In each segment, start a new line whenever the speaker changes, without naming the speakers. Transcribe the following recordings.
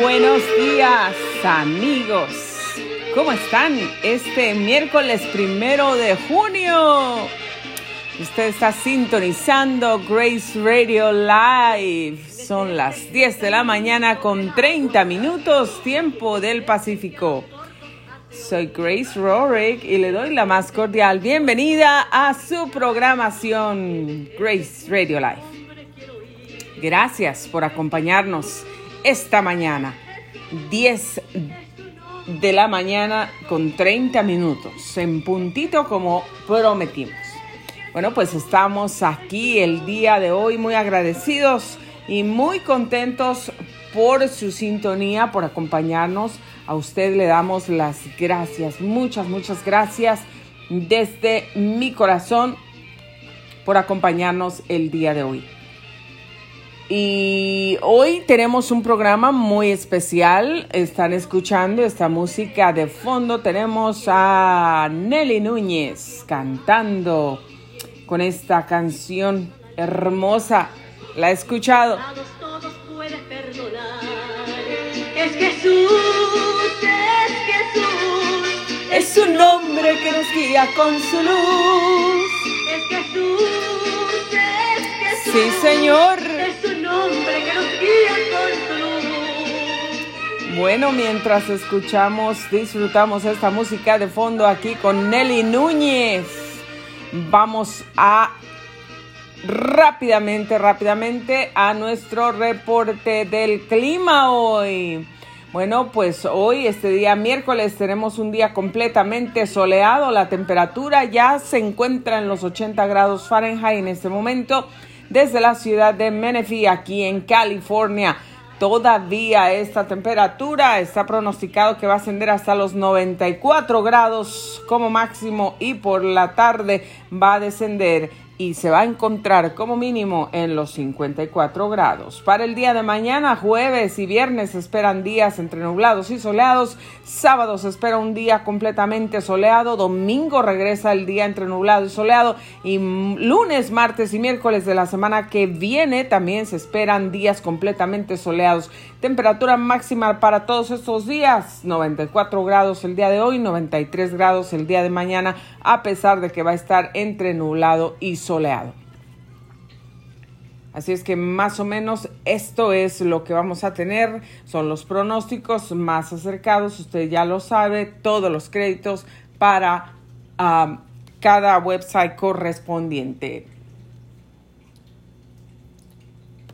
buenos días, amigos. ¿Cómo están? Este miércoles primero de junio. Usted está sintonizando Grace Radio Live. Son las 10 de la mañana con 30 minutos, tiempo del Pacífico. Soy Grace Rorick y le doy la más cordial bienvenida a su programación Grace Radio Live. Gracias por acompañarnos esta mañana, 10 de la mañana con 30 minutos, en puntito como prometimos. Bueno, pues estamos aquí el día de hoy muy agradecidos y muy contentos por su sintonía, por acompañarnos. A usted le damos las gracias, muchas, muchas gracias desde mi corazón por acompañarnos el día de hoy. Y hoy tenemos un programa muy especial. Están escuchando esta música de fondo. Tenemos a Nelly Núñez cantando con esta canción hermosa. ¿La he escuchado?
Es Jesús, es Jesús.
Es un nombre que nos guía con su luz.
Es Jesús.
Sí, Señor.
Es un nombre que nos guía con.
Bueno, mientras escuchamos, disfrutamos esta música de fondo aquí con Nelly Núñez, vamos a rápidamente, rápidamente a nuestro reporte del clima hoy. Bueno, pues hoy, este día miércoles, tenemos un día completamente soleado. La temperatura ya se encuentra en los 80 grados Fahrenheit en este momento desde la ciudad de Menifee, aquí en California. Todavía esta temperatura está pronosticado que va a ascender hasta los 94 grados como máximo y por la tarde va a descender y se va a encontrar como mínimo en los 54 grados. Para el día de mañana, jueves y viernes esperan días entre nublados y soleados. Sábado se espera un día completamente soleado. Domingo regresa el día entre nublado y soleado. Y lunes, martes y miércoles de la semana que viene también se esperan días completamente soleados. Temperatura máxima para todos estos días, 94 grados el día de hoy, 93 grados el día de mañana, a pesar de que va a estar entre nublado y soleado. Así es que más o menos esto es lo que vamos a tener, son los pronósticos más acercados, usted ya lo sabe, todos los créditos para um, cada website correspondiente.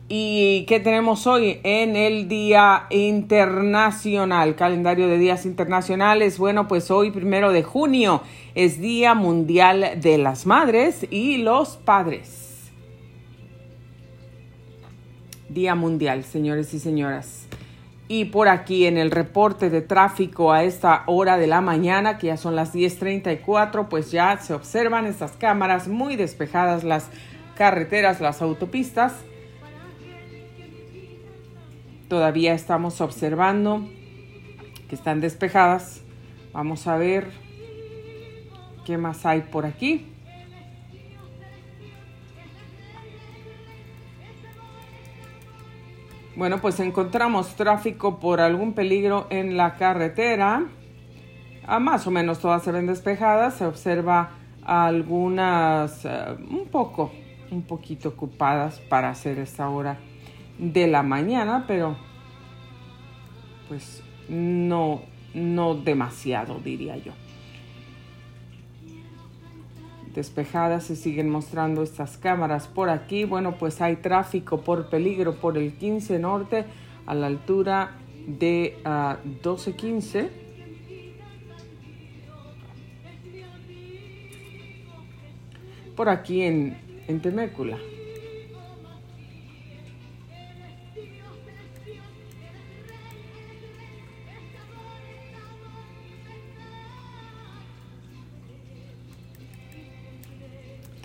¿Y qué tenemos hoy en el Día Internacional? Calendario de días internacionales. Bueno, pues hoy, primero de junio, es Día Mundial de las Madres y los Padres. Día Mundial, señores y señoras. Y por aquí en el reporte de tráfico a esta hora de la mañana, que ya son las 10.34, pues ya se observan estas cámaras muy despejadas las carreteras, las autopistas todavía estamos observando que están despejadas. Vamos a ver qué más hay por aquí. Bueno, pues encontramos tráfico por algún peligro en la carretera. Ah, más o menos todas se ven despejadas. Se observa algunas uh, un poco, un poquito ocupadas para hacer esta hora de la mañana, pero pues no, no demasiado, diría yo. Despejadas se siguen mostrando estas cámaras por aquí. Bueno, pues hay tráfico por peligro por el 15 norte a la altura de uh, ah, 1215. Por aquí en, en Temécula.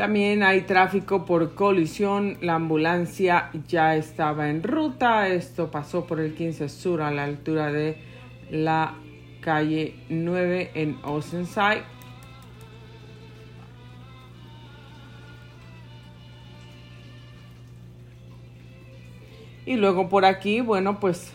También hay tráfico por colisión. La ambulancia ya estaba en ruta. Esto pasó por el 15 Sur a la altura de la calle 9 en Oceanside. Y luego por aquí, bueno, pues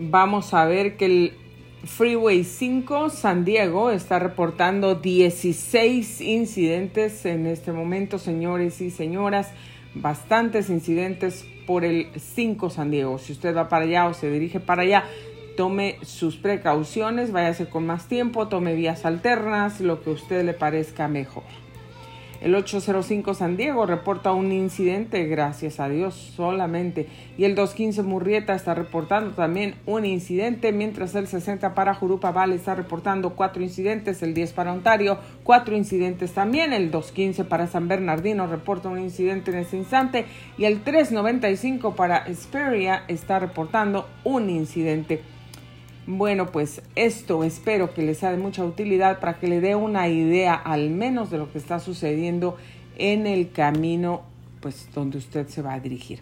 vamos a ver que el Freeway 5 San Diego está reportando 16 incidentes en este momento, señores y señoras. Bastantes incidentes por el 5 San Diego. Si usted va para allá o se dirige para allá, tome sus precauciones, váyase con más tiempo, tome vías alternas, lo que usted le parezca mejor. El 805 San Diego reporta un incidente, gracias a Dios, solamente. Y el 215 Murrieta está reportando también un incidente, mientras el 60 para Jurupa Vale está reportando cuatro incidentes, el 10 para Ontario, cuatro incidentes también. El 215 para San Bernardino reporta un incidente en ese instante. Y el 395 para Esperia está reportando un incidente. Bueno, pues esto espero que les sea de mucha utilidad para que le dé una idea al menos de lo que está sucediendo en el camino pues donde usted se va a dirigir.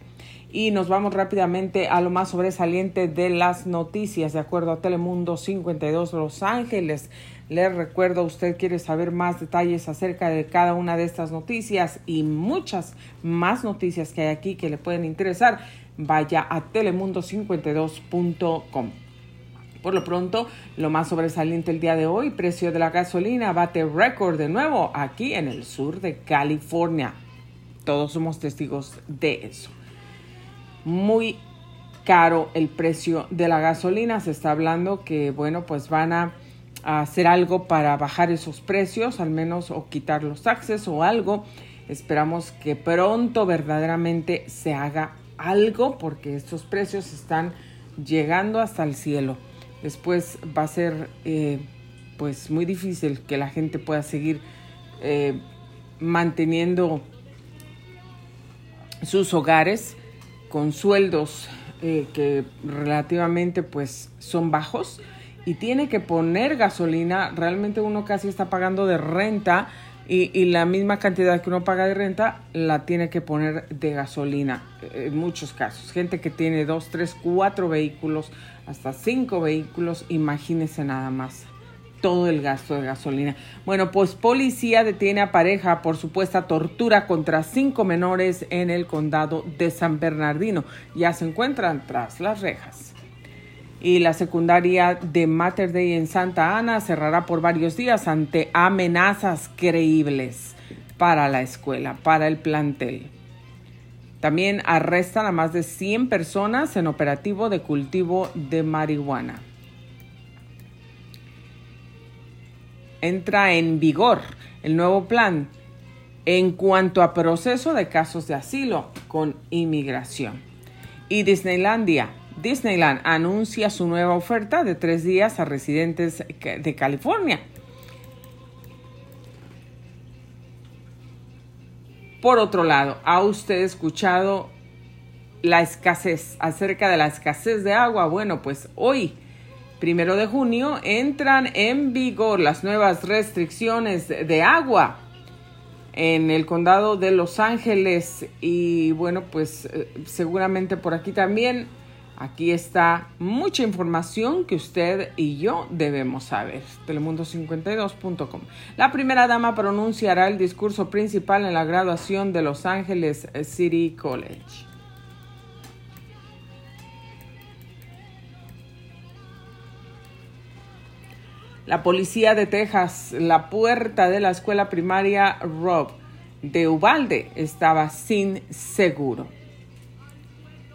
Y nos vamos rápidamente a lo más sobresaliente de las noticias, de acuerdo a Telemundo 52 Los Ángeles. Les recuerdo, usted quiere saber más detalles acerca de cada una de estas noticias y muchas más noticias que hay aquí que le pueden interesar, vaya a telemundo52.com. Por lo pronto, lo más sobresaliente el día de hoy, precio de la gasolina bate récord de nuevo aquí en el sur de California. Todos somos testigos de eso. Muy caro el precio de la gasolina. Se está hablando que, bueno, pues van a, hacer algo para bajar esos precios, al menos o quitar los taxes o algo. Esperamos que pronto verdaderamente se haga algo porque estos precios están llegando hasta el cielo después va a ser eh, pues muy difícil que la gente pueda seguir eh, manteniendo sus hogares con sueldos eh, que relativamente pues son bajos y tiene que poner gasolina, realmente uno casi está pagando de renta y, y, la misma cantidad que uno paga de renta la tiene que poner de gasolina en muchos casos. Gente que tiene dos, tres, cuatro vehículos hasta cinco vehículos, imagínese nada más todo el gasto de gasolina. Bueno, pues policía detiene a pareja por supuesta tortura contra cinco menores en el condado de San Bernardino. Ya se encuentran tras las rejas. Y la secundaria de Mater Dei en Santa Ana cerrará por varios días ante amenazas creíbles para la escuela, para el plantel. También arrestan a más de 100 personas en operativo de cultivo de marihuana. Entra en vigor el nuevo plan en cuanto a proceso de casos de asilo con inmigración. Y Disneylandia, Disneyland anuncia su nueva oferta de tres días a residentes de California. Por otro lado, ¿ha usted escuchado la escasez, acerca de la escasez de agua? Bueno, pues hoy, primero de junio, entran en vigor las nuevas restricciones de agua en el condado de Los Ángeles y bueno, pues eh, seguramente por aquí también Aquí está mucha información que usted y yo debemos saber. Telemundo52.com. La primera dama pronunciará el discurso principal en la graduación de Los Ángeles City College. La policía de Texas, la puerta de la escuela primaria Rob de Ubalde estaba sin seguro.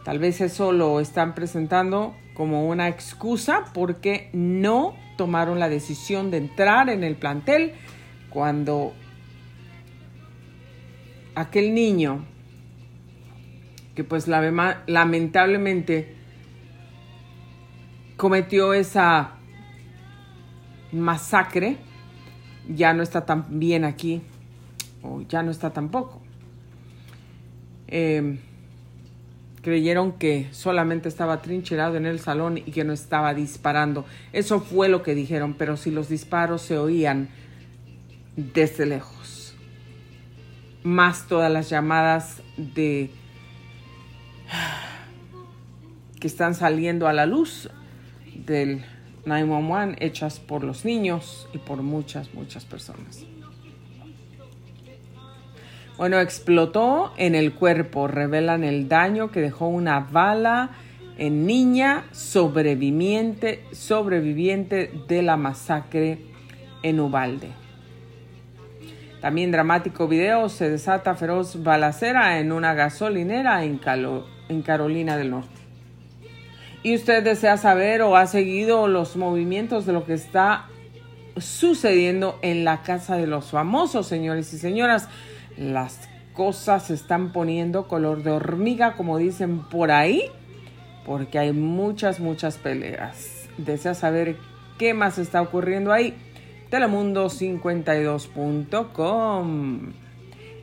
Tal vez eso lo están presentando como una excusa porque no tomaron la decisión de entrar en el plantel cuando aquel niño que pues lamentablemente cometió esa masacre ya no está tan bien aquí o ya no está tampoco. Eh, creyeron que solamente estaba trincherado en el salón y que no estaba disparando. Eso fue lo que dijeron, pero si los disparos se oían desde lejos. Más todas las llamadas de que están saliendo a la luz del 911 hechas por los niños y por muchas, muchas personas. Bueno, explotó en el cuerpo. Revelan el daño que dejó una bala en niña sobreviviente, sobreviviente de la masacre en Ubalde. También dramático video, se desata feroz balacera en una gasolinera en, en Carolina del Norte. Y usted desea saber o ha seguido los movimientos de lo que está sucediendo en la casa de los famosos, señores y señoras. Las cosas se están poniendo color de hormiga, como dicen por ahí, porque hay muchas, muchas peleas. Desea saber qué más está ocurriendo ahí. Telemundo52.com.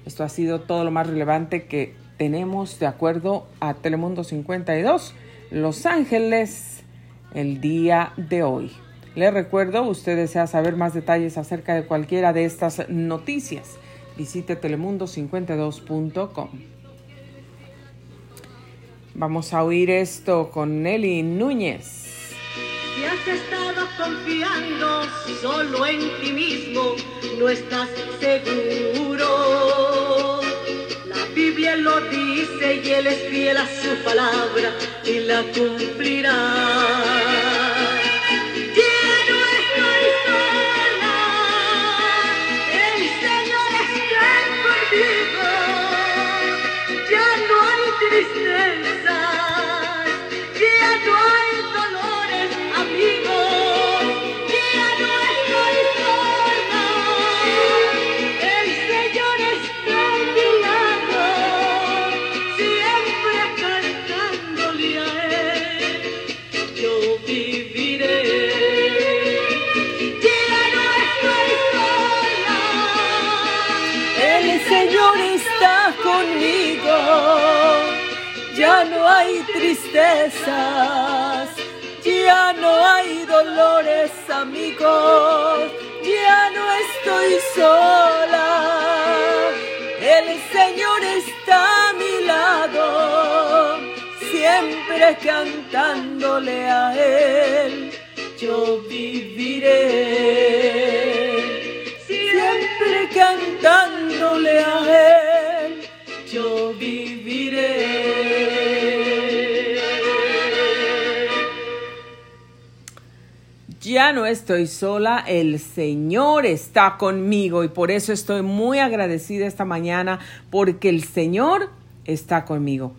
Esto ha sido todo lo más relevante que tenemos de acuerdo a Telemundo 52, Los Ángeles, el día de hoy. Les recuerdo, usted desea saber más detalles acerca de cualquiera de estas noticias. Visite telemundo52.com. Vamos a oír esto con Nelly Núñez.
Si has estado confiando solo en ti mismo, no estás seguro. La Biblia lo dice y Él es fiel a su palabra y la cumplirá.
Ya no hay dolores, amigos, ya no estoy sola. El Señor está a mi lado, siempre cantándole a Él, yo viviré. Ya no estoy sola, el Señor está conmigo y por eso estoy muy agradecida esta mañana porque el Señor está conmigo.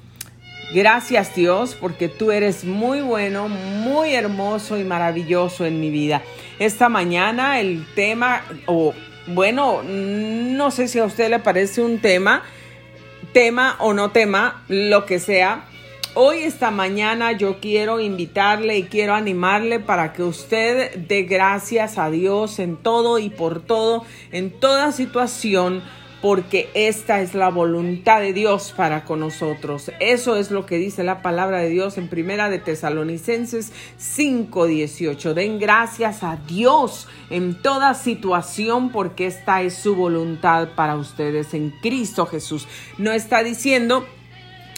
Gracias Dios porque tú eres muy bueno, muy hermoso y maravilloso en mi vida. Esta mañana el tema, o bueno, no sé si a usted le parece un tema, tema o no tema, lo que sea. Hoy, esta mañana, yo quiero invitarle y quiero animarle para que usted dé gracias a Dios en todo y por todo, en toda situación porque esta es la voluntad de Dios para con nosotros. Eso es lo que dice la palabra de Dios en Primera de Tesalonicenses 5:18. Den gracias a Dios en toda situación porque esta es su voluntad para ustedes en Cristo Jesús. No está diciendo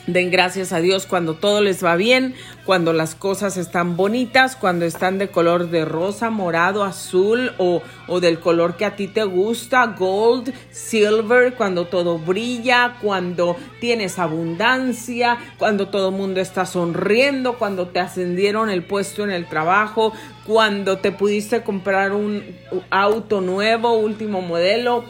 Den gracias a Dios cuando todo les va bien, cuando las cosas están bonitas, cuando están de color de rosa, morado, azul o, o, del color que a ti te gusta, gold, silver, cuando todo brilla, cuando tienes abundancia, cuando todo el mundo está sonriendo, cuando te ascendieron el puesto en el trabajo, cuando te pudiste comprar un auto nuevo, último modelo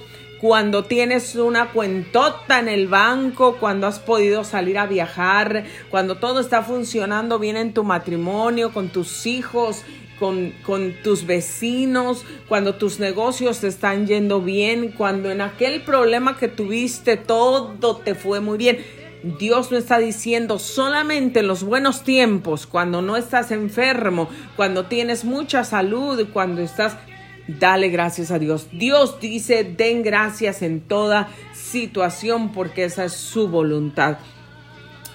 cuando tienes una cuentota en el banco, cuando has podido salir a viajar, cuando todo está funcionando bien en tu matrimonio, con tus hijos, con, con, tus vecinos, cuando tus negocios te están yendo bien, cuando en aquel problema que tuviste todo te fue muy bien. Dios no está diciendo solamente en los buenos tiempos, cuando no estás enfermo, cuando tienes mucha salud, cuando estás Dale gracias a Dios. Dios dice, den gracias en toda situación porque esa es su voluntad.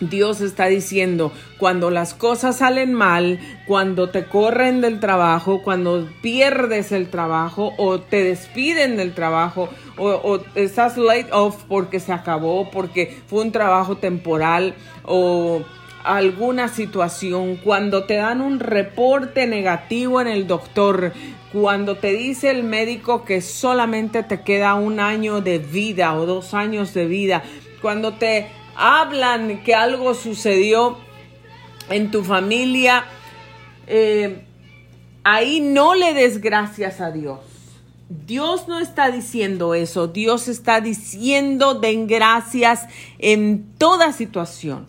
Dios está diciendo, cuando las cosas salen mal, cuando te corren del trabajo, cuando pierdes el trabajo o te despiden del trabajo o, estás late off porque se acabó, porque fue un trabajo temporal o alguna situación, cuando te dan un reporte negativo en el doctor, cuando te dice el médico que solamente te queda un año de vida o dos años de vida, cuando te hablan que algo sucedió en tu familia, eh, ahí no le des gracias a Dios. Dios no está diciendo eso, Dios está diciendo den gracias en toda situación.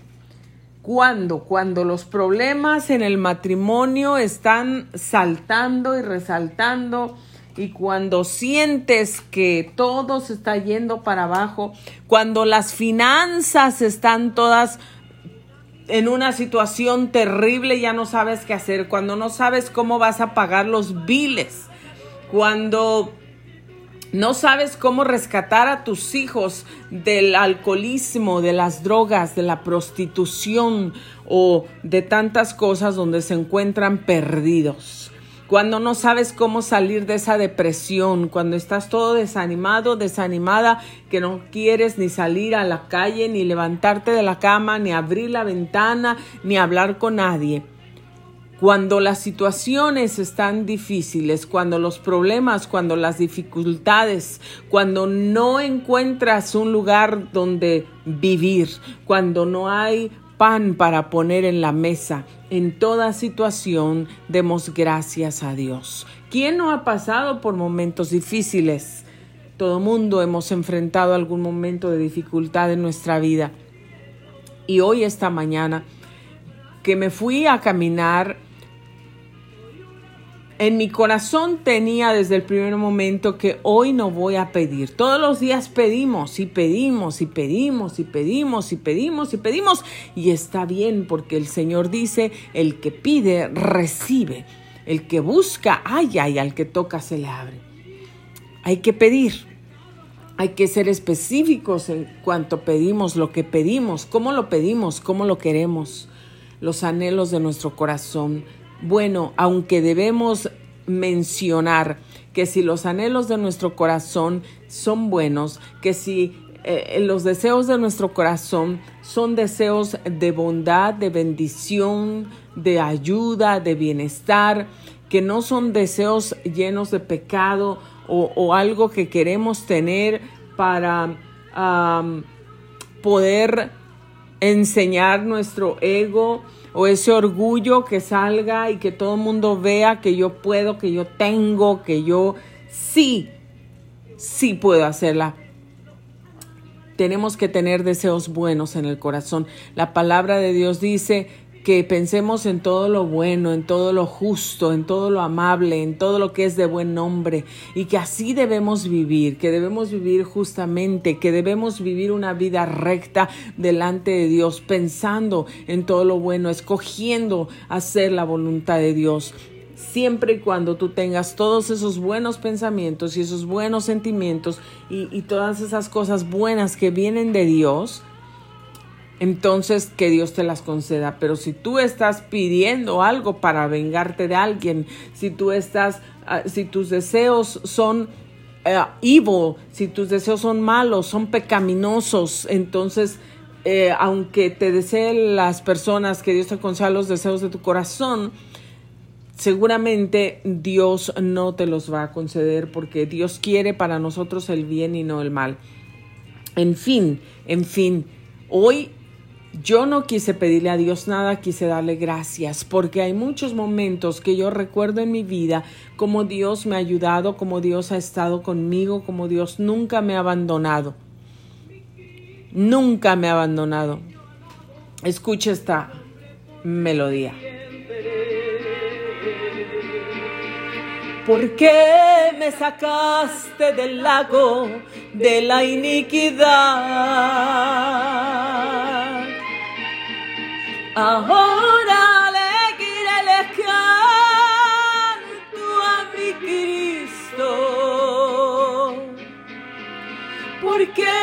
¿Cuándo? Cuando los problemas en el matrimonio están saltando y resaltando y cuando sientes que todo se está yendo para abajo, cuando las finanzas están todas en una situación terrible, ya no sabes qué hacer, cuando no sabes cómo vas a pagar los biles, cuando no sabes cómo rescatar a tus hijos del alcoholismo, de las drogas, de la prostitución o de tantas cosas donde se encuentran perdidos. Cuando no sabes cómo salir de esa depresión, cuando estás todo desanimado, desanimada, que no quieres ni salir a la calle, ni levantarte de la cama, ni abrir la ventana, ni hablar con nadie cuando las situaciones están difíciles, cuando los problemas, cuando las dificultades, cuando no encuentras un lugar donde vivir, cuando no hay pan para poner en la mesa, en toda situación demos gracias a Dios. ¿Quién no ha pasado por momentos difíciles? Todo mundo hemos enfrentado algún momento de dificultad en nuestra vida. Y hoy, esta mañana, que me fui a caminar en mi corazón tenía desde el primer momento que hoy no voy a pedir. Todos los días pedimos y pedimos y pedimos y pedimos y pedimos y pedimos. Y está bien porque el Señor dice, el que pide, recibe. El que busca, ay, ay, al que toca se le abre. Hay que pedir. Hay que ser específicos en cuanto pedimos lo que pedimos, cómo lo pedimos, cómo lo queremos, los anhelos de nuestro corazón bueno, aunque debemos mencionar que si los anhelos de nuestro corazón son buenos, que si eh, los deseos de nuestro corazón son deseos de bondad, de bendición, de ayuda, de bienestar, que no son deseos llenos de pecado o, algo que queremos tener para poder enseñar nuestro ego o ese orgullo que salga y que todo el mundo vea que yo puedo, que yo tengo, que yo sí, sí puedo hacerla. Tenemos que tener deseos buenos en el corazón. La palabra de Dios dice que pensemos en todo lo bueno, en todo lo justo, en todo lo amable, en todo lo que es de buen nombre y que así debemos vivir, que debemos vivir justamente, que debemos vivir una vida recta delante de Dios, pensando en todo lo bueno, escogiendo hacer la voluntad de Dios. Siempre y cuando tú tengas todos esos buenos pensamientos y esos buenos sentimientos y, todas esas cosas buenas que vienen de Dios, entonces que Dios te las conceda. Pero si tú estás pidiendo algo para vengarte de alguien, si tú estás, ah, si tus deseos son uh, si tus deseos son malos, son pecaminosos, entonces eh, aunque te deseen las personas que Dios te conceda los deseos de tu corazón, seguramente Dios no te los va a conceder porque Dios quiere para nosotros el bien y no el mal. En fin, en fin, hoy yo no quise pedirle a Dios nada, quise darle gracias, porque hay muchos momentos que yo recuerdo en mi vida como Dios me ha ayudado, como Dios ha estado conmigo, como Dios nunca me ha abandonado. Nunca me ha abandonado. Escucha esta melodía. ¿Por qué me sacaste del lago de la iniquidad? Ahora le le canto a mi Cristo, porque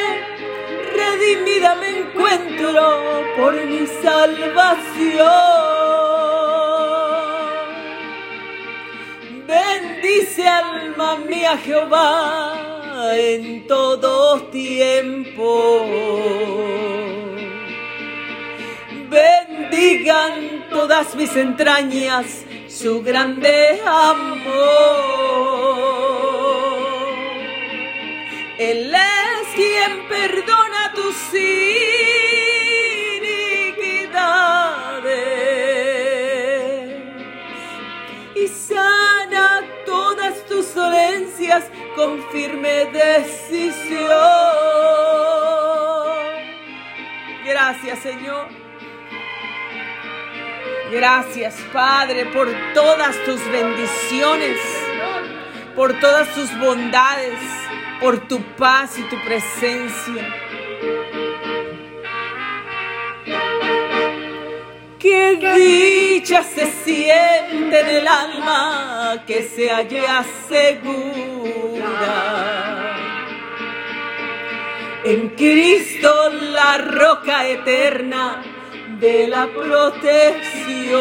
redimida me encuentro por mi salvación. Bendice alma mía Jehová en todo tiempo bendigan todas mis entrañas su grande amor. Él es quien perdona tus iniquidades y sana todas tus dolencias con firme decisión. Gracias, Señor. Gracias Padre por todas tus bendiciones, por todas tus bondades, por tu paz y tu presencia. Qué dicha se siente en el alma que se halla segura. En Cristo la roca eterna de la protección.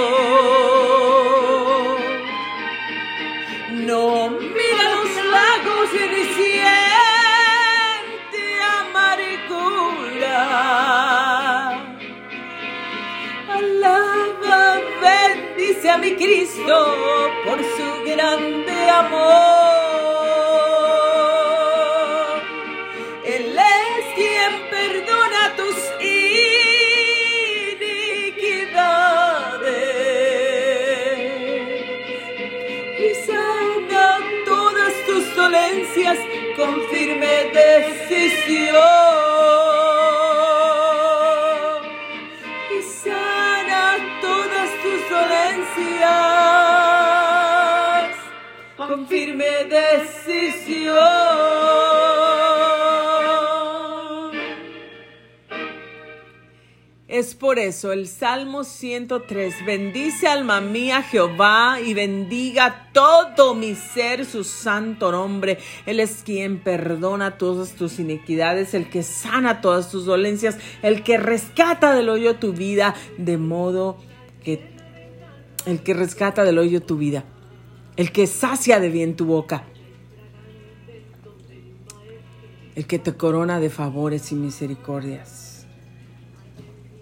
No mira los lagos ni siente amargura. Alaba, bendice a mi Cristo por su grande amor. Con firme decisión. Y sana todas tus dolencias con firme decisión. Es por eso el Salmo 103, bendice alma mía Jehová y bendiga todo mi ser su santo nombre. Él es quien perdona todas tus iniquidades, el que sana todas tus dolencias, el que rescata del hoyo tu vida, de modo que el que rescata del hoyo tu vida, el que sacia de bien tu boca, el que te corona de favores y misericordias.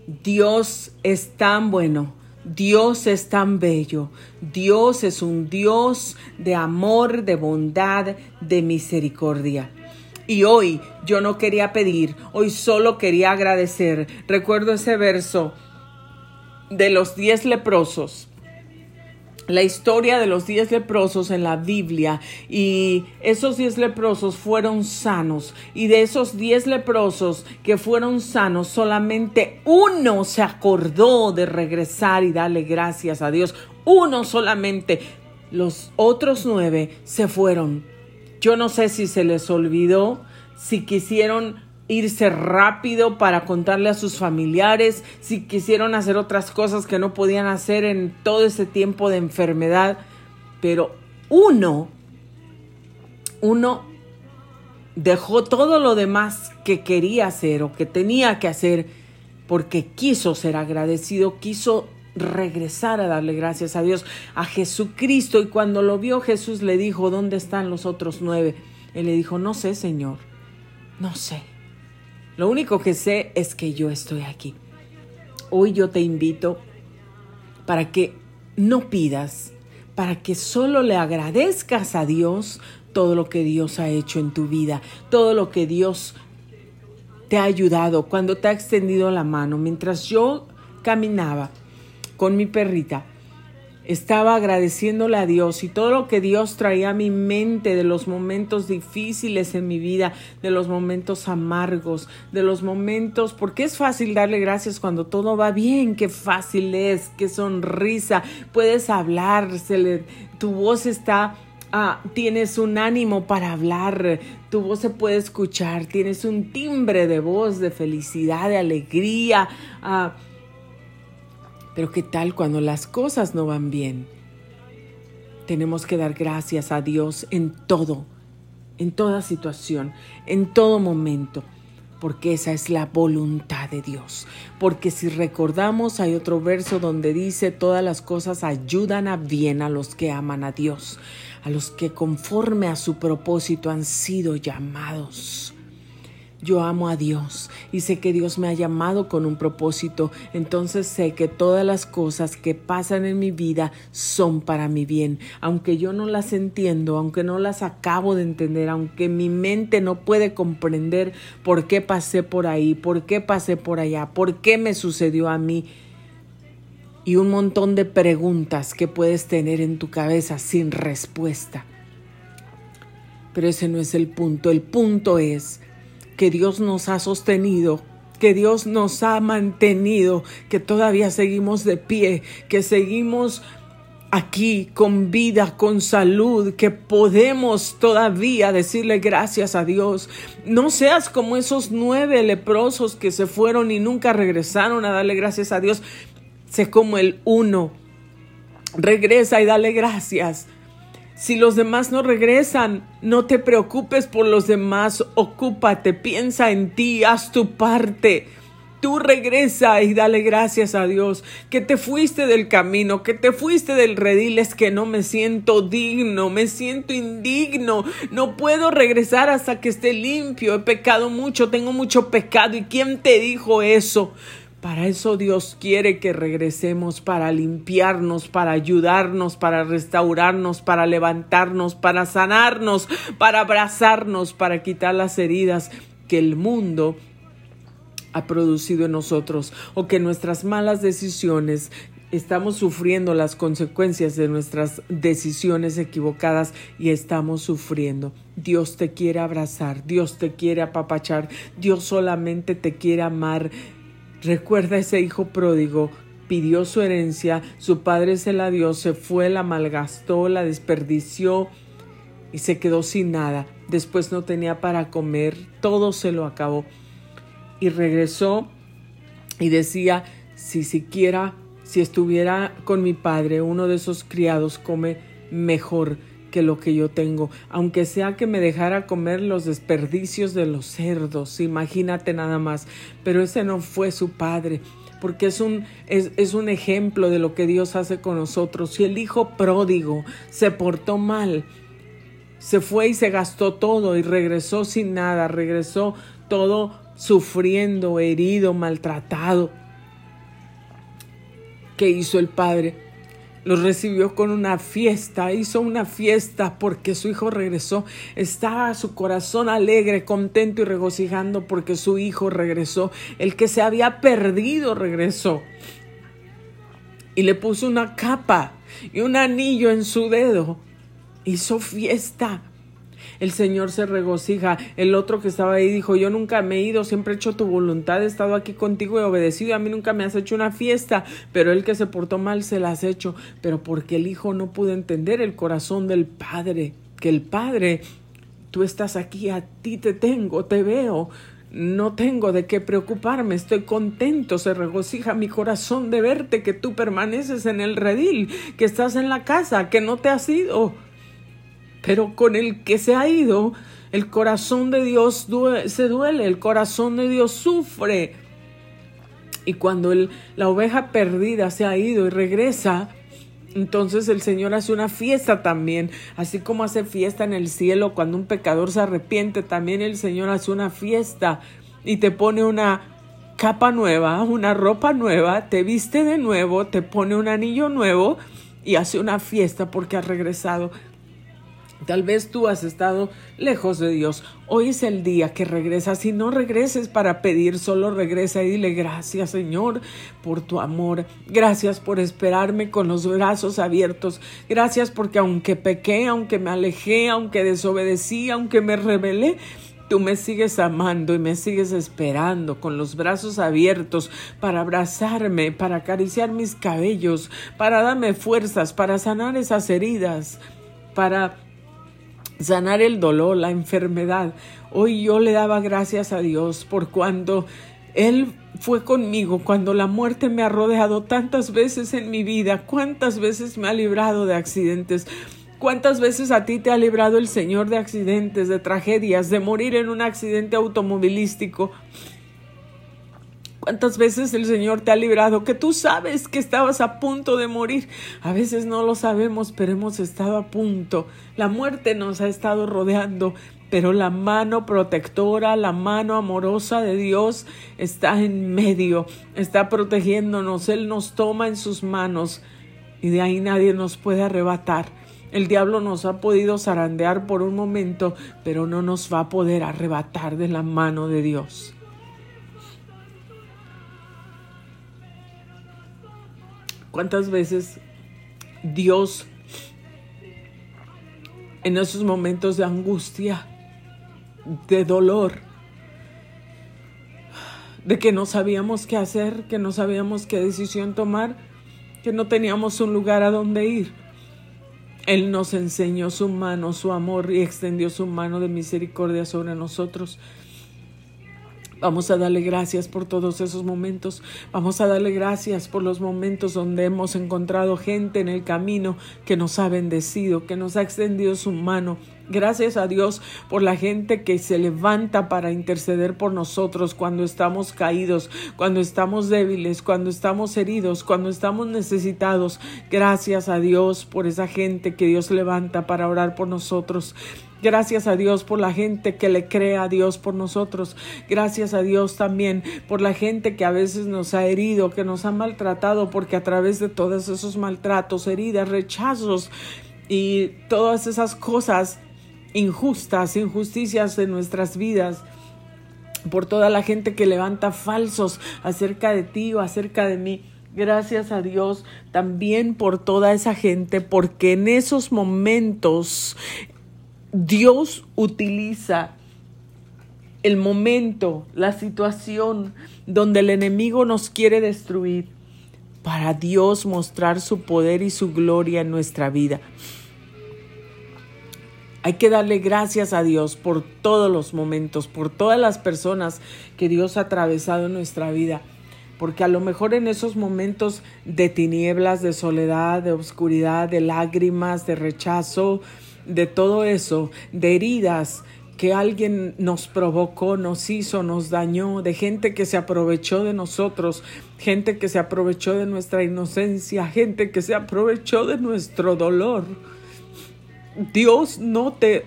Dios es tan bueno, Dios es tan bello, Dios es un Dios de amor, de bondad, de misericordia. Y hoy yo no quería pedir, hoy solo quería agradecer. Recuerdo ese verso de los diez leprosos la historia de los diez leprosos en la Biblia y esos diez leprosos fueron sanos y de esos diez leprosos que fueron sanos solamente uno se acordó de regresar y darle gracias a Dios. Uno solamente. Los otros nueve se fueron. Yo no sé si se les olvidó si quisieron irse rápido para contarle a sus familiares, si quisieron hacer otras cosas que no podían hacer en todo ese tiempo de enfermedad. Pero uno, uno dejó todo lo demás que quería hacer o que tenía que hacer porque quiso ser agradecido, quiso regresar a darle gracias a Dios, a Jesucristo. Y cuando lo vio Jesús le dijo, ¿dónde están los otros nueve? Él le dijo, no sé, Señor, no sé. Lo único que sé es que yo estoy aquí. Hoy yo te invito para que no pidas, para que solo le agradezcas a Dios todo lo que Dios ha hecho en tu vida, todo lo que Dios te ha ayudado, cuando te ha extendido la mano. Mientras yo caminaba con mi perrita, estaba agradeciéndole a Dios y todo lo que Dios traía a mi mente de los momentos difíciles en mi vida, de los momentos amargos, de los momentos, porque es fácil darle gracias cuando todo va bien, qué fácil es, qué sonrisa, puedes hablar, tu voz está Ah, tienes un ánimo para hablar, tu voz se puede escuchar, tienes un timbre de voz de felicidad, de alegría. Ah, pero ¿qué tal cuando las cosas no van bien? Tenemos que dar gracias a Dios en todo, en toda situación, en todo momento, porque esa es la voluntad de Dios. Porque si recordamos, hay otro verso donde dice, todas las cosas ayudan a bien a los que aman a Dios, a los que conforme a su propósito han sido llamados. Yo amo a Dios y sé que Dios me ha llamado con un propósito, entonces sé que todas las cosas que pasan en mi vida son para mi bien, aunque yo no las entiendo, aunque no las acabo de entender, aunque mi mente no puede comprender por qué pasé por ahí, por qué pasé por allá, por qué me sucedió a mí y un montón de preguntas que puedes tener en tu cabeza sin respuesta. Pero ese no es el punto. El punto es que Dios nos ha sostenido que Dios nos ha mantenido, que todavía seguimos de pie, que seguimos aquí con vida, con salud, que podemos todavía decirle gracias a Dios. No seas como esos nueve leprosos que se fueron y nunca regresaron a darle gracias a Dios. Sé como el uno. Regresa y dale gracias. Si los demás no regresan, no te preocupes por los demás, ocúpate, piensa en ti, haz tu parte tú regresa y dale gracias a Dios que te fuiste del camino, que te fuiste del redil, es que no me siento digno, me siento indigno, no puedo regresar hasta que esté limpio, he pecado mucho, tengo mucho pecado. ¿Y quién te dijo eso? Para eso Dios quiere que regresemos, para limpiarnos, para ayudarnos, para restaurarnos, para levantarnos, para sanarnos, para abrazarnos, para quitar las heridas que el mundo ha producido en nosotros o que nuestras malas decisiones estamos sufriendo las consecuencias de nuestras decisiones equivocadas y estamos sufriendo. Dios te quiere abrazar, Dios te quiere apapachar, Dios solamente te quiere amar. Recuerda ese hijo pródigo pidió su herencia, su padre se la dio, se fue, la malgastó, la desperdició y se quedó sin nada. Después no tenía para comer, todo se lo acabó y regresó y decía, si siquiera, si estuviera con mi padre, uno de esos criados come mejor que lo que yo tengo, aunque sea que me dejara comer los desperdicios de los cerdos, imagínate nada más, pero ese no fue su padre, porque es un, es, es un ejemplo de lo que Dios hace con nosotros. Si el hijo pródigo se portó mal, se fue y se gastó todo y regresó sin nada, regresó todo sufriendo, herido, maltratado. ¿Qué hizo el padre? Los recibió con una fiesta, hizo una fiesta porque su hijo regresó. Estaba su corazón alegre, contento y regocijando porque su hijo regresó. El que se había perdido regresó. Y le puso una capa y un anillo en su dedo. Hizo fiesta el Señor se regocija. El otro que estaba ahí dijo, yo nunca me he ido, siempre he hecho tu voluntad, he estado aquí contigo y obedecido, a mí nunca me has hecho una fiesta, pero el que se portó mal se la has hecho, pero porque el Hijo no pudo entender el corazón del Padre, que el Padre, tú estás aquí, a ti te tengo, te veo, no tengo de qué preocuparme, estoy contento, se regocija mi corazón de verte, que tú permaneces en el redil, que estás en la casa, que no te has ido pero con el que se ha ido, el corazón de Dios se duele, el corazón de Dios sufre. Y cuando la oveja perdida se ha ido y regresa, entonces el Señor hace una fiesta también, así como hace fiesta en el cielo cuando un pecador se arrepiente, también el Señor hace una fiesta y te pone una capa nueva, una ropa nueva, te viste de nuevo, te pone un anillo nuevo y hace una fiesta porque has regresado. Tal vez tú has estado lejos de Dios. Hoy es el día que regresas. Si no regreses para pedir, solo regresa y dile gracias Señor por tu amor. Gracias por esperarme con los brazos abiertos. Gracias porque aunque pequé, aunque me alejé, aunque desobedecí, aunque me rebelé, Tú me sigues amando y me sigues esperando con los brazos abiertos para abrazarme, para acariciar mis cabellos, para darme fuerzas, para sanar esas heridas, para sanar el dolor, la enfermedad. Hoy yo le daba gracias a Dios por cuando Él fue conmigo, cuando la muerte me ha rodeado tantas veces en mi vida, cuántas veces me ha librado de accidentes. ¿Cuántas veces a ti te ha librado el Señor de accidentes, de tragedias, de morir en un accidente automovilístico? ¿Cuántas veces el Señor te ha librado? Que tú sabes que estabas a punto de morir. A veces no lo sabemos, pero hemos estado a punto. La muerte nos ha estado rodeando, pero la mano protectora, la mano amorosa de Dios está en medio, está protegiéndonos. Él nos toma en sus manos y de ahí nadie nos puede arrebatar. El diablo nos ha podido zarandear por un momento, pero no nos va a poder arrebatar de la mano de Dios. ¿Cuántas veces Dios en esos momentos de angustia, de dolor, de que no sabíamos qué hacer, que no sabíamos qué decisión tomar, que no teníamos un lugar a donde ir. Él nos enseñó su mano, su amor y extendió su mano de misericordia sobre nosotros. Vamos a darle gracias por todos esos momentos. Vamos a darle gracias por los momentos donde hemos encontrado gente en el camino que nos ha bendecido, que nos ha extendido su mano. Gracias a Dios por la gente que se levanta para interceder por nosotros cuando estamos caídos, cuando estamos débiles, cuando estamos heridos, cuando estamos necesitados. Gracias a Dios por esa gente que Dios levanta para orar por nosotros. Gracias a Dios por la gente que le cree a Dios por nosotros. Gracias a Dios también por la gente que a veces nos ha herido, que nos ha maltratado, porque a través de todos esos maltratos, heridas, rechazos y todas esas cosas injustas, injusticias en nuestras vidas, por toda la gente que levanta falsos acerca de ti o acerca de mí. Gracias a Dios también por toda esa gente, porque en esos momentos Dios utiliza el momento, la situación donde el enemigo nos quiere destruir para Dios mostrar su poder y su gloria en nuestra vida. Hay que darle gracias a Dios por todos los momentos, por todas las personas que Dios ha atravesado en nuestra vida. Porque a lo mejor en esos momentos de tinieblas, de soledad, de oscuridad, de lágrimas, de rechazo, de todo eso, de heridas que alguien nos provocó, nos hizo, nos dañó, de gente que se aprovechó de nosotros, gente que se aprovechó de nuestra inocencia, gente que se aprovechó de nuestro dolor. Dios no te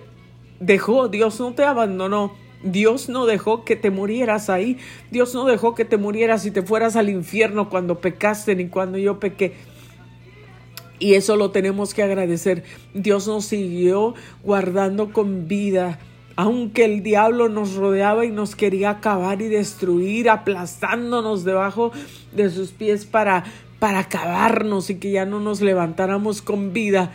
dejó, Dios no te abandonó. Dios no dejó que te murieras ahí. Dios no dejó que te murieras y te fueras al infierno cuando pecaste ni cuando yo pequé. Y eso lo tenemos que agradecer. Dios nos siguió guardando con vida. Aunque el diablo nos rodeaba y nos quería acabar y destruir, aplastándonos debajo de sus pies para, para acabarnos y que ya no nos levantáramos con vida.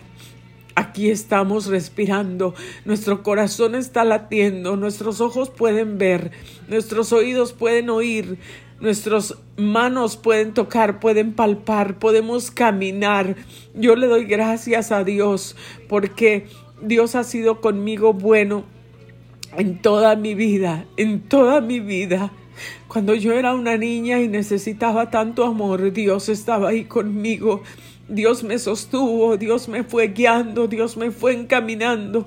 Aquí estamos respirando, nuestro corazón está latiendo, nuestros ojos pueden ver, nuestros oídos pueden oír, Nuestras manos pueden tocar, pueden palpar, podemos caminar. Yo le doy gracias a Dios porque Dios ha sido conmigo bueno en toda mi vida, en toda mi vida. Cuando yo era una niña y necesitaba tanto amor, Dios estaba ahí conmigo. Dios me sostuvo, Dios me fue guiando, Dios me fue encaminando.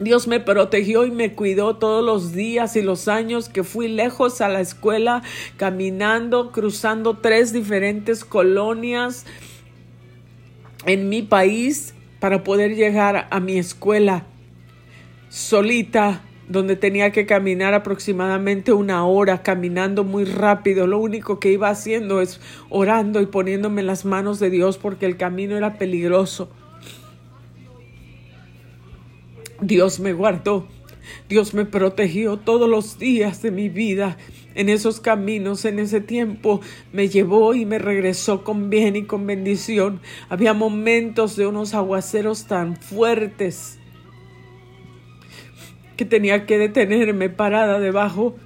Dios me protegió y me cuidó todos los días y los años que fui lejos a la escuela, caminando, cruzando tres diferentes colonias en mi país para poder llegar a mi escuela solita, donde tenía que caminar aproximadamente una hora, caminando muy rápido. Lo único que iba haciendo es orando y poniéndome las manos de Dios porque el camino era peligroso. Dios me guardó, Dios me protegió todos los días de mi vida. En esos caminos, en ese tiempo, me llevó y me regresó con bien y con bendición. Había momentos de unos aguaceros tan fuertes que tenía que detenerme parada debajo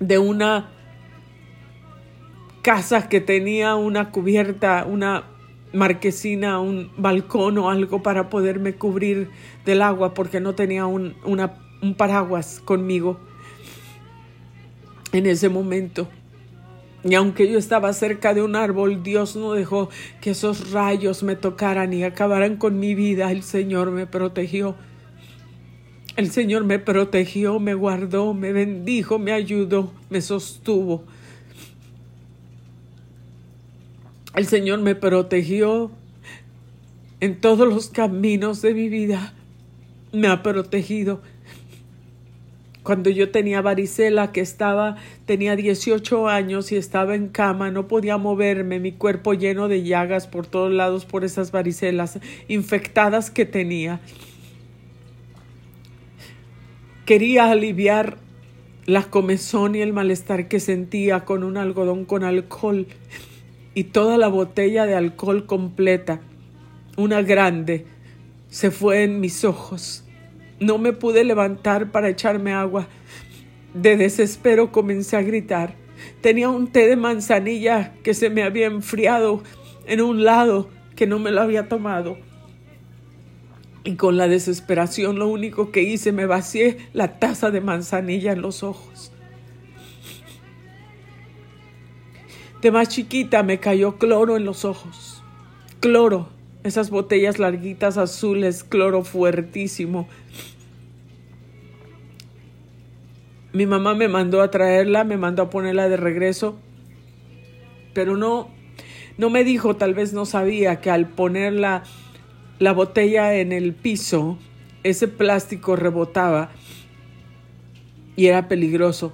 de una casa que tenía una cubierta, una marquesina, un balcón o algo para poderme cubrir del agua porque no tenía un, un paraguas conmigo en ese momento. Y aunque yo estaba cerca de un árbol, Dios no dejó que esos rayos me tocaran y acabaran con mi vida. El Señor me protegió. El Señor me protegió, me guardó, me bendijo, me ayudó, me sostuvo. El Señor me protegió en todos los caminos de mi vida. Me ha protegido. Cuando yo tenía varicela, que estaba, tenía 18 años y estaba en cama, no podía moverme, mi cuerpo lleno de llagas por todos lados por esas varicelas infectadas que tenía. Quería aliviar la comezón y el malestar que sentía con un algodón con alcohol y toda la botella de alcohol completa, una grande, se fue en mis ojos. No me pude levantar para echarme agua. De desespero comencé a gritar. Tenía un té de manzanilla que se me había enfriado en un lado que no me lo había tomado. Y con la desesperación lo único que hice, me vacié la taza de manzanilla en los ojos. De más chiquita me cayó cloro en los ojos. Cloro, esas botellas larguitas azules, cloro fuertísimo. Mi mamá me mandó a traerla, me mandó a ponerla de regreso, pero no, no me dijo, tal vez no sabía que al ponerla la botella en el piso, ese plástico rebotaba y era peligroso.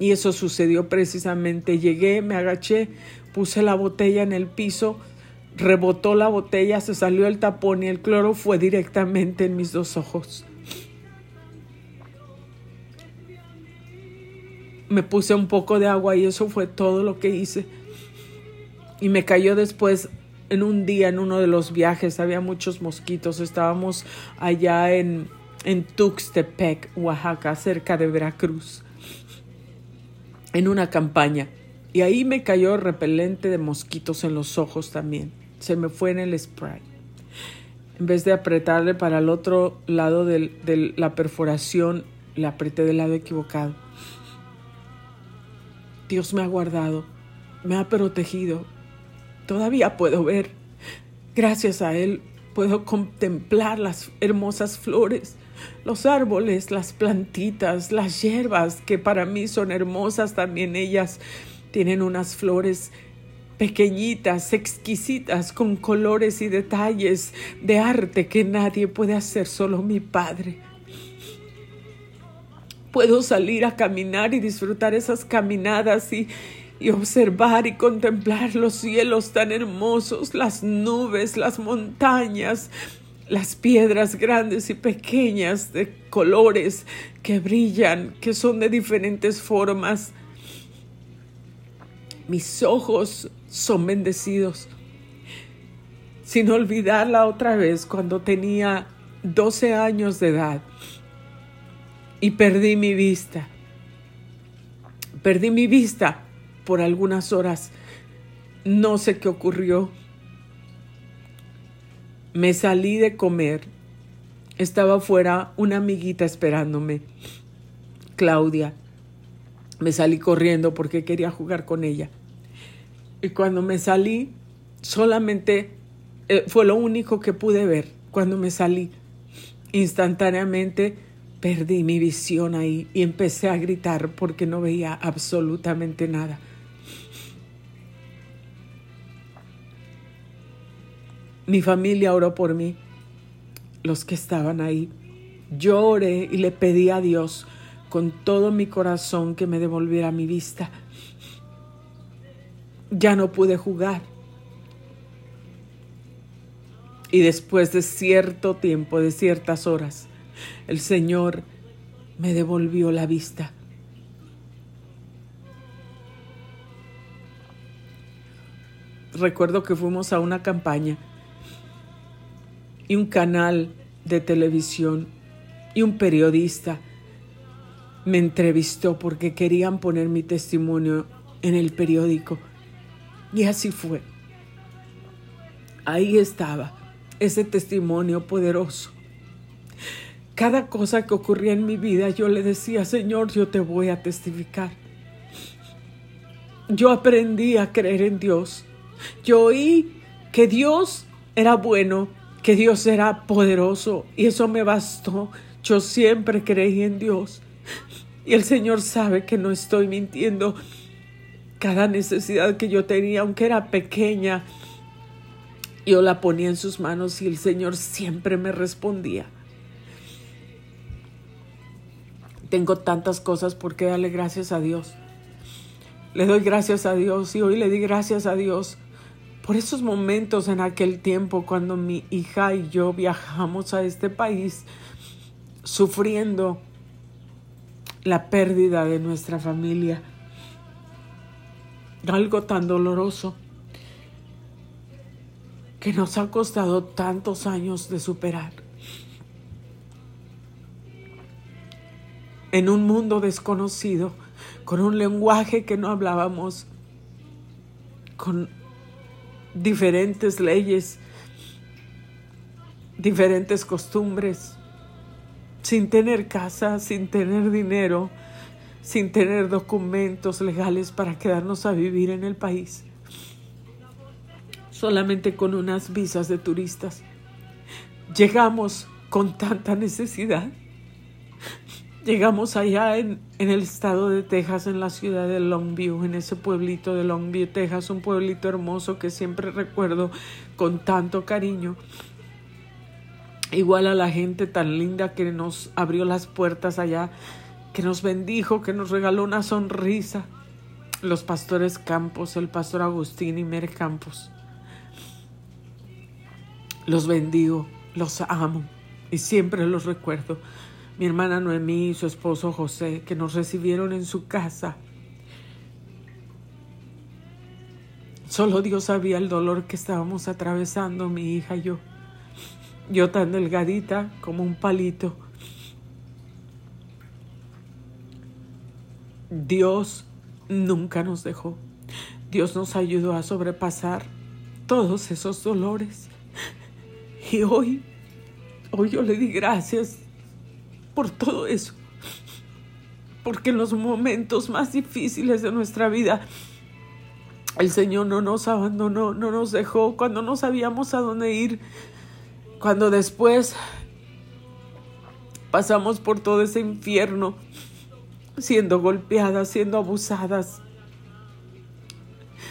Y eso sucedió precisamente. Llegué, me agaché, puse la botella en el piso, rebotó la botella, se salió el tapón y el cloro fue directamente en mis dos ojos. Me puse un poco de agua y eso fue todo lo que hice. Y me cayó después en un día, en uno de los viajes, había muchos mosquitos. Estábamos allá en, en Tuxtepec, Oaxaca, cerca de Veracruz en una campaña y ahí me cayó repelente de mosquitos en los ojos también. Se me fue en el spray. En vez de apretarle para el otro lado de la perforación, le apreté del lado equivocado. Dios me ha guardado, me ha protegido. Todavía puedo ver. Gracias a Él puedo contemplar las hermosas flores los árboles, las plantitas, las hierbas, que para mí son hermosas también ellas, tienen unas flores pequeñitas, exquisitas, con colores y detalles de arte que nadie puede hacer, solo mi Padre. Puedo salir a caminar y disfrutar esas caminadas y, y observar y contemplar los cielos tan hermosos, las nubes, las montañas, las piedras grandes y pequeñas de colores que brillan, que son de diferentes formas. Mis ojos son bendecidos. Sin olvidarla otra vez cuando tenía 12 años de edad y perdí mi vista. Perdí mi vista por algunas horas. No sé qué ocurrió me salí de comer. Estaba afuera una amiguita esperándome, Claudia. Me salí corriendo porque quería jugar con ella. Y cuando me salí, solamente eh, fue lo único que pude ver. Cuando me salí, instantáneamente perdí mi visión ahí y empecé a gritar porque no veía absolutamente nada. Mi familia oró por mí, los que estaban ahí. Yo oré y le pedí a Dios con todo mi corazón que me devolviera mi vista. Ya no pude jugar. Y después de cierto tiempo, de ciertas horas, el Señor me devolvió la vista. Recuerdo que fuimos a una campaña y un canal de televisión y un periodista me entrevistó porque querían poner mi testimonio en el periódico. Y así fue. Ahí estaba ese testimonio poderoso. Cada cosa que ocurría en mi vida yo le decía, Señor, yo te voy a testificar. Yo aprendí a creer en Dios. Yo oí que Dios era bueno que Dios era poderoso y eso me bastó. Yo siempre creí en Dios y el Señor sabe que no estoy mintiendo. Cada necesidad que yo tenía, aunque era pequeña, yo la ponía en sus manos y el Señor siempre me respondía. Tengo tantas cosas por qué darle gracias a Dios. Le doy gracias a Dios y hoy le di gracias a Dios por esos momentos en aquel tiempo cuando mi hija y yo viajamos a este país sufriendo la pérdida de nuestra familia. Algo tan doloroso. que nos ha costado tantos años de superar. En un mundo desconocido, con un lenguaje que no hablábamos, con diferentes leyes, diferentes costumbres, sin tener casa, sin tener dinero, sin tener documentos legales para quedarnos a vivir en el país, solamente con unas visas de turistas. Llegamos con tanta necesidad. Llegamos allá en, en, el estado de Texas, en la ciudad de Longview, en ese pueblito de Longview, Texas, un pueblito hermoso que siempre recuerdo con tanto cariño. Igual a la gente tan linda que nos abrió las puertas allá, que nos bendijo, que nos regaló una sonrisa. Los pastores Campos, el pastor Agustín y Mere Campos. Los bendigo, los amo y siempre los recuerdo. Mi hermana Noemí y su esposo José, que nos recibieron en su casa. Solo Dios sabía el dolor que estábamos atravesando, mi hija y yo yo tan delgadita como un palito. Dios nunca nos dejó. Dios nos ayudó a sobrepasar todos esos dolores. Y hoy, hoy yo le di gracias por todo eso. Porque en los momentos más difíciles de nuestra vida, el Señor no nos abandonó, no nos dejó cuando no sabíamos a dónde ir. Cuando después pasamos por todo ese infierno, siendo golpeadas, siendo abusadas,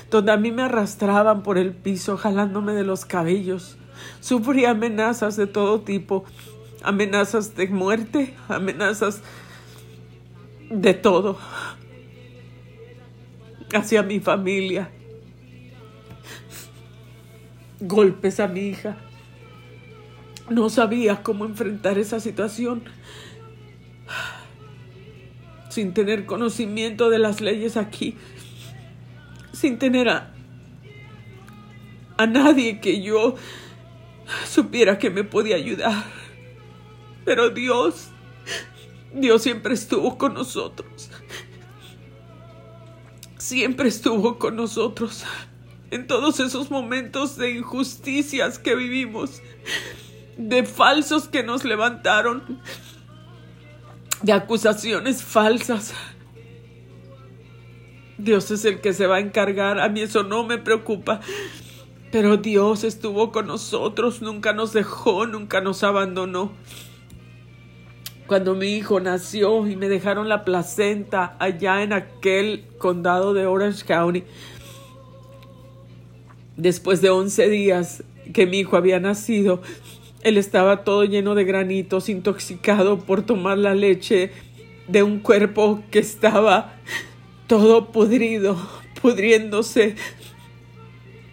donde a mí me arrastraban por el piso, jalándome de los cabellos. Sufrí amenazas de todo tipo, amenazas de muerte, amenazas de todo hacia mi familia, golpes a mi hija. No sabía cómo enfrentar esa situación sin tener conocimiento de las leyes aquí, sin tener a, a nadie que yo supiera que me podía ayudar. Pero Dios, Dios siempre estuvo con nosotros. Siempre estuvo con nosotros en todos esos momentos de injusticias que vivimos de falsos que nos levantaron, de acusaciones falsas. Dios es el que se va a encargar, a mí eso no me preocupa. Pero Dios estuvo con nosotros, nunca nos dejó, nunca nos abandonó. Cuando mi hijo nació y me dejaron la placenta allá en aquel condado de Orange County, después de 11 días que mi hijo había nacido, él estaba todo lleno de granitos, intoxicado por tomar la leche de un cuerpo que estaba todo podrido, pudriéndose,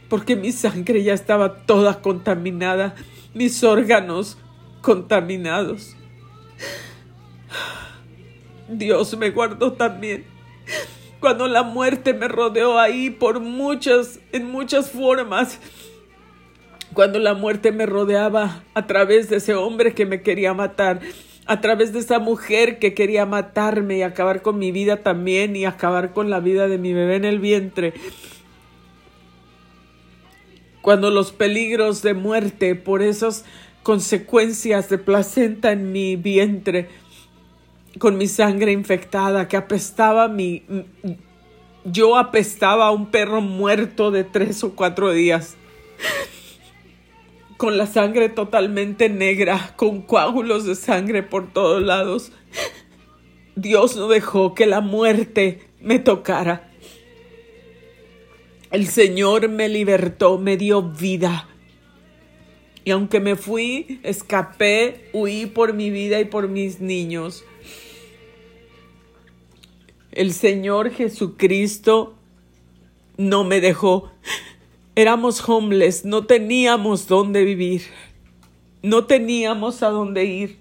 porque mi sangre ya estaba toda contaminada, mis órganos contaminados. Dios me guardó también. Cuando la muerte me rodeó ahí por muchas, en muchas formas, cuando la muerte me rodeaba a través de ese hombre que me quería matar, a través de esa mujer que quería matarme y acabar con mi vida también y acabar con la vida de mi bebé en el vientre. Cuando los peligros de muerte por esas consecuencias de placenta en mi vientre, con mi sangre infectada que apestaba mi... Yo apestaba a un perro muerto de tres o cuatro días con la sangre totalmente negra, con coágulos de sangre por todos lados. Dios no dejó que la muerte me tocara. El Señor me libertó, me dio vida. Y aunque me fui, escapé, huí por mi vida y por mis niños. El Señor Jesucristo no me dejó. Éramos homeless, no teníamos dónde vivir, no teníamos a dónde ir,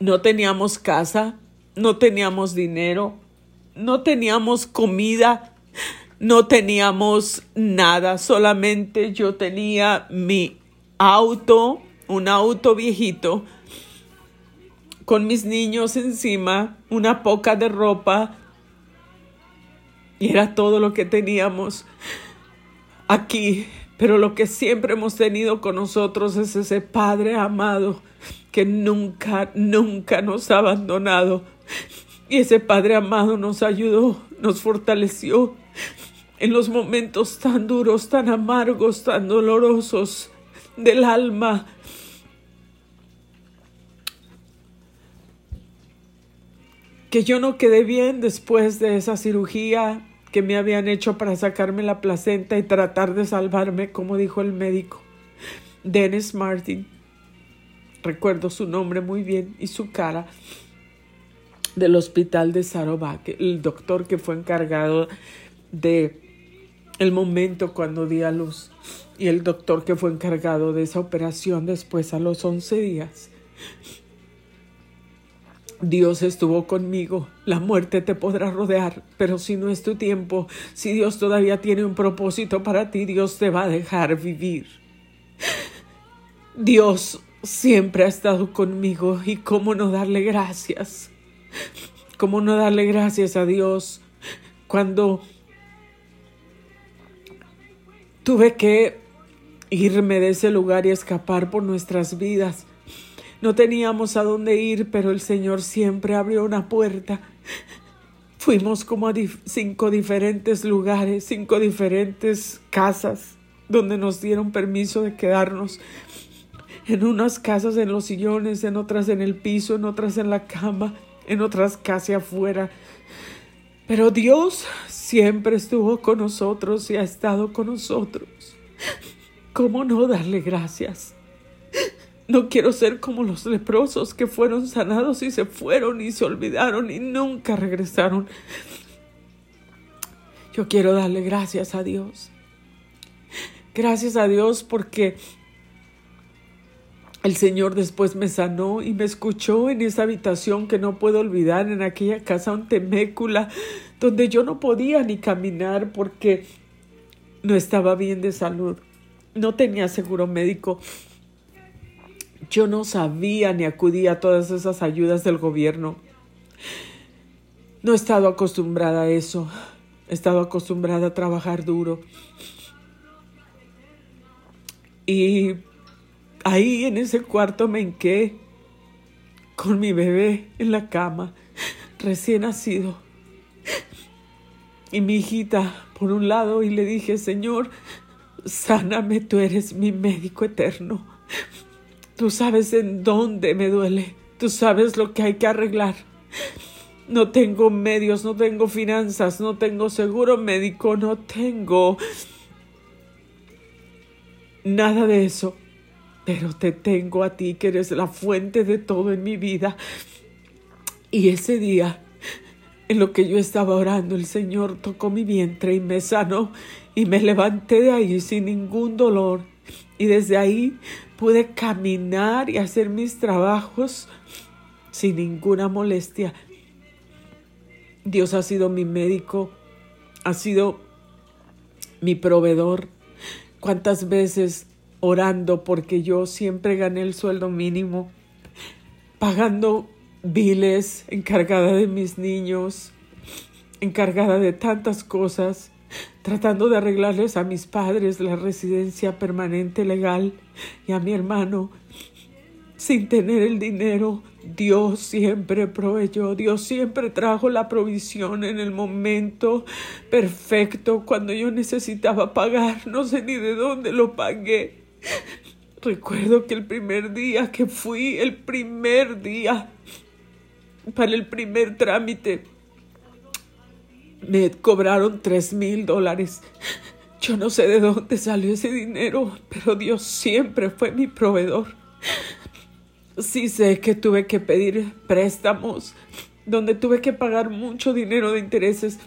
no teníamos casa, no teníamos dinero, no teníamos comida, no teníamos nada, solamente yo tenía mi auto, un auto viejito, con mis niños encima, una poca de ropa, y era todo lo que teníamos aquí. Pero lo que siempre hemos tenido con nosotros es ese Padre amado que nunca, nunca nos ha abandonado. Y ese Padre amado nos ayudó, nos fortaleció en los momentos tan duros, tan amargos, tan dolorosos del alma. Que yo no quedé bien después de esa cirugía que me habían hecho para sacarme la placenta y tratar de salvarme, como dijo el médico. Dennis Martin. Recuerdo su nombre muy bien y su cara del hospital de Sarovac, el doctor que fue encargado de el momento cuando di a luz y el doctor que fue encargado de esa operación después a los 11 días. Dios estuvo conmigo, la muerte te podrá rodear, pero si no es tu tiempo, si Dios todavía tiene un propósito para ti, Dios te va a dejar vivir. Dios siempre ha estado conmigo y cómo no darle gracias, cómo no darle gracias a Dios cuando Tuve que irme de ese lugar y escapar por nuestras vidas. No teníamos a dónde ir, pero el Señor siempre abrió una puerta. Fuimos como a cinco diferentes lugares, cinco diferentes casas, donde nos dieron permiso de quedarnos. En unas casas en los sillones, en otras en el piso, en otras en la cama, en otras casi afuera. Pero Dios siempre estuvo con nosotros y ha estado con nosotros. ¿Cómo no darle gracias? No quiero ser como los leprosos que fueron sanados y se fueron y se olvidaron y nunca regresaron. Yo quiero darle gracias a Dios. Gracias a Dios porque el Señor después me sanó y me escuchó en esa habitación que no puedo olvidar, en aquella casa un temécula donde yo no podía ni caminar porque no estaba bien de salud, no tenía seguro médico. Yo no sabía ni acudía a todas esas ayudas del gobierno. No he estado acostumbrada a eso. He estado acostumbrada a trabajar duro. Y ahí en ese cuarto me enqué con mi bebé en la cama, recién nacido y mi hijita por un lado y le dije, Señor, sáname, tú eres mi médico eterno. Tú sabes en dónde me duele, tú sabes lo que hay que arreglar. No tengo medios, no tengo finanzas, no tengo seguro médico, no tengo nada de eso. Pero te tengo a ti que eres la fuente de todo en mi vida. Y ese día en lo que yo estaba orando, el Señor tocó mi vientre y me sanó y me levanté de ahí sin ningún dolor. Y desde ahí pude caminar y hacer mis trabajos sin ninguna molestia. Dios ha sido mi médico, ha sido mi proveedor. ¿Cuántas veces orando porque yo siempre gané el sueldo mínimo, pagando viles, encargada de mis niños, encargada de tantas cosas, tratando de arreglarles a mis padres la residencia permanente legal y a mi hermano. Sin tener el dinero, Dios siempre proveyó, Dios siempre trajo la provisión en el momento perfecto cuando yo necesitaba pagar, no sé ni de dónde lo pagué. Recuerdo que el primer día que fui, el primer día, para el primer trámite. Me cobraron tres mil dólares. Yo no sé de dónde salió ese dinero, pero Dios siempre fue mi proveedor. Sí sé que tuve que pedir préstamos, donde tuve que pagar mucho dinero de intereses,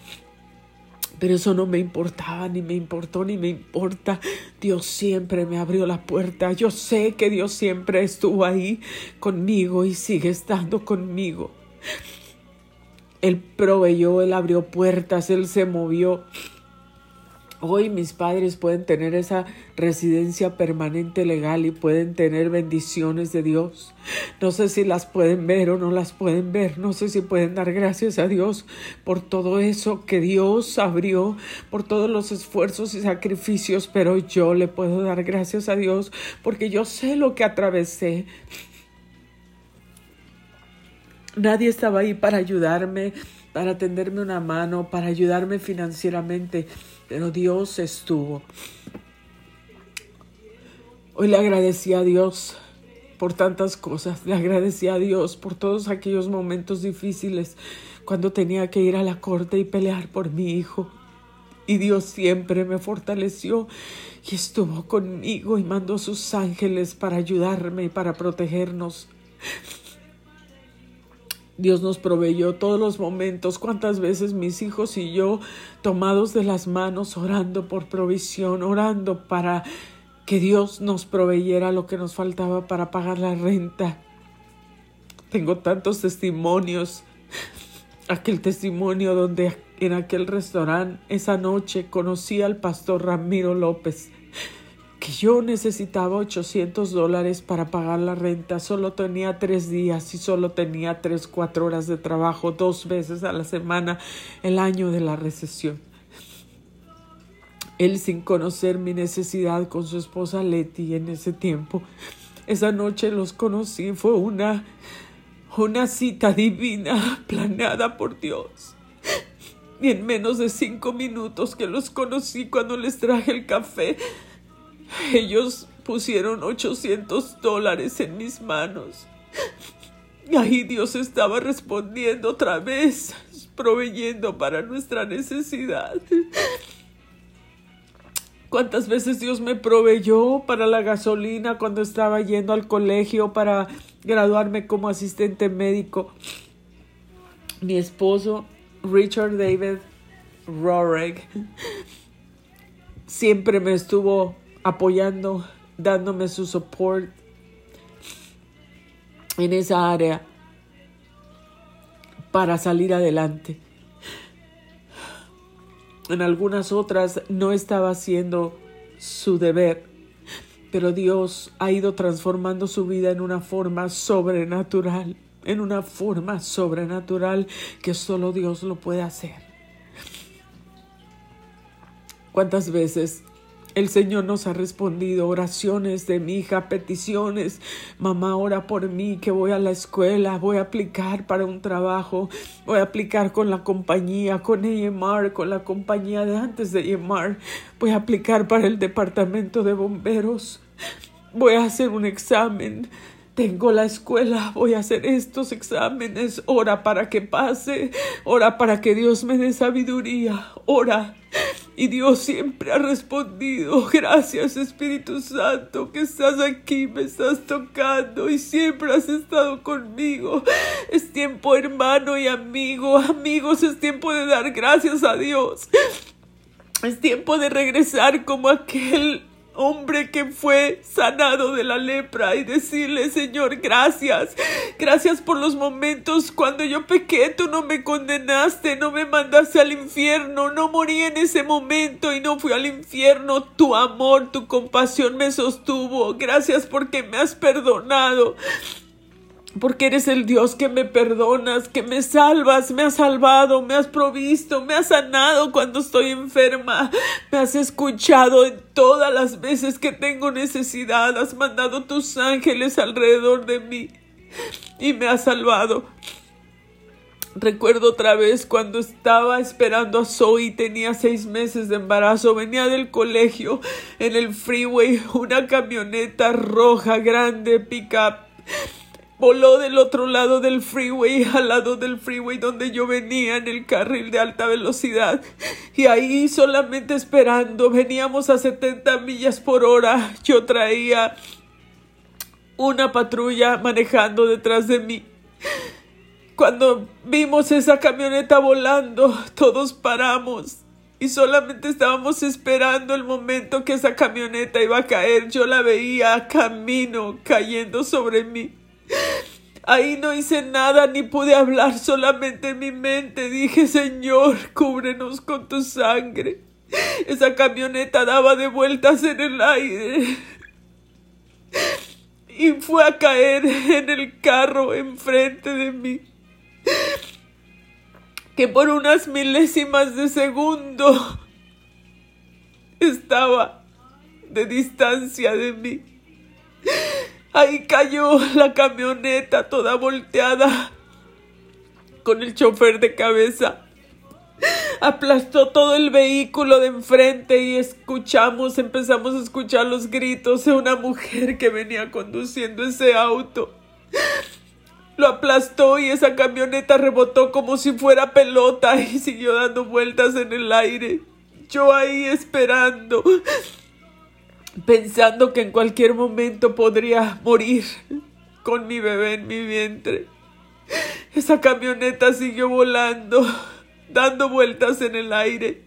pero eso no me importaba, ni me importó, ni me importa. Dios siempre me abrió la puerta. Yo sé que Dios siempre estuvo ahí conmigo y sigue estando conmigo. Él proveyó, Él abrió puertas, Él se movió. Hoy mis padres pueden tener esa residencia permanente legal y pueden tener bendiciones de Dios. No sé si las pueden ver o no las pueden ver. No sé si pueden dar gracias a Dios por todo eso que Dios abrió, por todos los esfuerzos y sacrificios, pero yo le puedo dar gracias a Dios porque yo sé lo que atravesé. Nadie estaba ahí para ayudarme, para tenderme una mano, para ayudarme financieramente pero Dios estuvo. Hoy le agradecí a Dios por tantas cosas, le agradecí a Dios por todos aquellos momentos difíciles cuando tenía que ir a la corte y pelear por mi hijo. Y Dios siempre me fortaleció y estuvo conmigo y mandó sus ángeles para ayudarme y para protegernos. Dios nos proveyó todos los momentos, cuántas veces mis hijos y yo tomados de las manos, orando por provisión, orando para que Dios nos proveyera lo que nos faltaba para pagar la renta. Tengo tantos testimonios. Aquel testimonio donde en aquel restaurante esa noche conocí al pastor Ramiro López que yo necesitaba 800 dólares para pagar la renta, solo tenía tres días y solo tenía tres, cuatro horas de trabajo dos veces a la semana el año de la recesión. Él sin conocer mi necesidad con su esposa Letty en ese tiempo. Esa noche los conocí, fue una, una cita divina planeada por Dios. Y en menos de cinco minutos que los conocí cuando les traje el café, ellos pusieron 800 dólares en mis manos. Ahí Dios estaba respondiendo otra vez, proveyendo para nuestra necesidad. ¿Cuántas veces Dios me proveyó para la gasolina cuando estaba yendo al colegio para graduarme como asistente médico? Mi esposo, Richard David Roreg, siempre me estuvo apoyando, dándome su support en esa área para salir adelante. En algunas otras no estaba haciendo su deber, pero Dios ha ido transformando su vida en una forma sobrenatural, en una forma sobrenatural que solo Dios lo puede hacer. ¿Cuántas veces el Señor nos ha respondido oraciones de mi hija, peticiones. Mamá, ora por mí, que voy a la escuela, voy a aplicar para un trabajo, voy a aplicar con la compañía, con EMR, con la compañía de antes de EMR, voy a aplicar para el departamento de bomberos, voy a hacer un examen. Tengo la escuela, voy a hacer estos exámenes, ora para que pase, ora para que Dios me dé sabiduría, ora. Y Dios siempre ha respondido, gracias Espíritu Santo, que estás aquí, me estás tocando y siempre has estado conmigo. Es tiempo hermano y amigo, amigos, es tiempo de dar gracias a Dios. Es tiempo de regresar como aquel hombre que fue sanado de la lepra y decirle, Señor, gracias. Gracias por los momentos cuando yo pequé, tú no me condenaste, no me mandaste al infierno, no morí en ese momento y no fui al infierno. Tu amor, tu compasión me sostuvo. Gracias porque me has perdonado porque eres el Dios que me perdonas, que me salvas, me has salvado, me has provisto, me has sanado cuando estoy enferma, me has escuchado en todas las veces que tengo necesidad, has mandado tus ángeles alrededor de mí y me has salvado. Recuerdo otra vez cuando estaba esperando a Zoe, tenía seis meses de embarazo, venía del colegio en el freeway, una camioneta roja grande, pick-up Voló del otro lado del freeway, al lado del freeway donde yo venía en el carril de alta velocidad. Y ahí solamente esperando, veníamos a 70 millas por hora. Yo traía una patrulla manejando detrás de mí. Cuando vimos esa camioneta volando, todos paramos y solamente estábamos esperando el momento que esa camioneta iba a caer. Yo la veía camino cayendo sobre mí. Ahí no hice nada ni pude hablar, solamente en mi mente dije, Señor, cúbrenos con tu sangre. Esa camioneta daba de vueltas en el aire y fue a caer en el carro enfrente de mí, que por unas milésimas de segundo estaba de distancia de mí. Ahí cayó la camioneta toda volteada con el chofer de cabeza. Aplastó todo el vehículo de enfrente y escuchamos, empezamos a escuchar los gritos de una mujer que venía conduciendo ese auto. Lo aplastó y esa camioneta rebotó como si fuera pelota y siguió dando vueltas en el aire. Yo ahí esperando, pensando que en cualquier momento podría morir con mi bebé en mi vientre. Esa camioneta siguió volando, dando vueltas en el aire.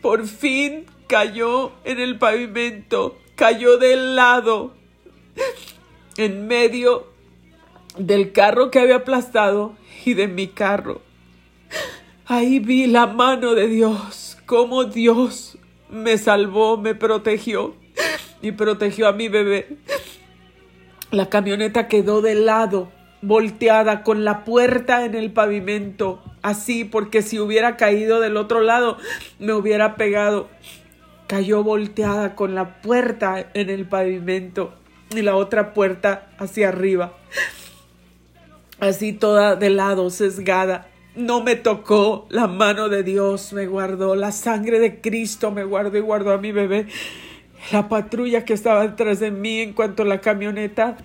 Por fin cayó en el pavimento, cayó del lado, en medio del carro que había aplastado y de mi carro. Ahí vi la mano de Dios, cómo Dios me salvó, me protegió y protegió a mi bebé. La camioneta quedó de lado, volteada, con la puerta en el pavimento, así, porque si hubiera caído del otro lado, me hubiera pegado. Cayó volteada con la puerta en el pavimento y la otra puerta hacia arriba, así toda de lado, sesgada. No me tocó, la mano de Dios me guardó, la sangre de Cristo me guardó y guardó a mi bebé. La patrulla que estaba detrás de mí en cuanto a la camioneta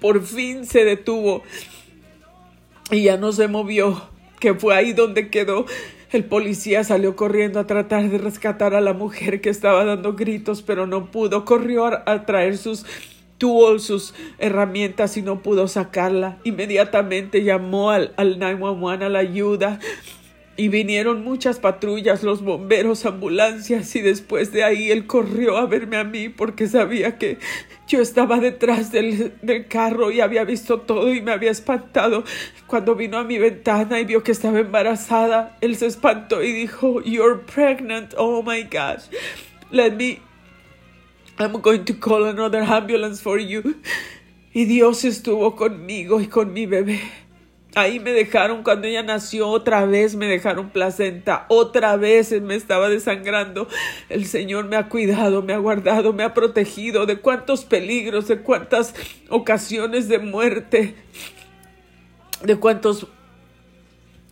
por fin se detuvo y ya no se movió, que fue ahí donde quedó. El policía salió corriendo a tratar de rescatar a la mujer que estaba dando gritos, pero no pudo. Corrió a, traer sus tools, sus herramientas y no pudo sacarla. Inmediatamente llamó al, al 911 a la ayuda y vinieron muchas patrullas, los bomberos, ambulancias y después de ahí él corrió a verme a mí porque sabía que yo estaba detrás del, del, carro y había visto todo y me había espantado. Cuando vino a mi ventana y vio que estaba embarazada, él se espantó y dijo, You're pregnant, oh my gosh. Let me, I'm going to call another ambulance for you. Y Dios estuvo conmigo y con mi bebé. Ahí me dejaron cuando ella nació, otra vez me dejaron placenta, otra vez me estaba desangrando. El Señor me ha cuidado, me ha guardado, me ha protegido de cuántos peligros, de cuántas ocasiones de muerte, de cuántos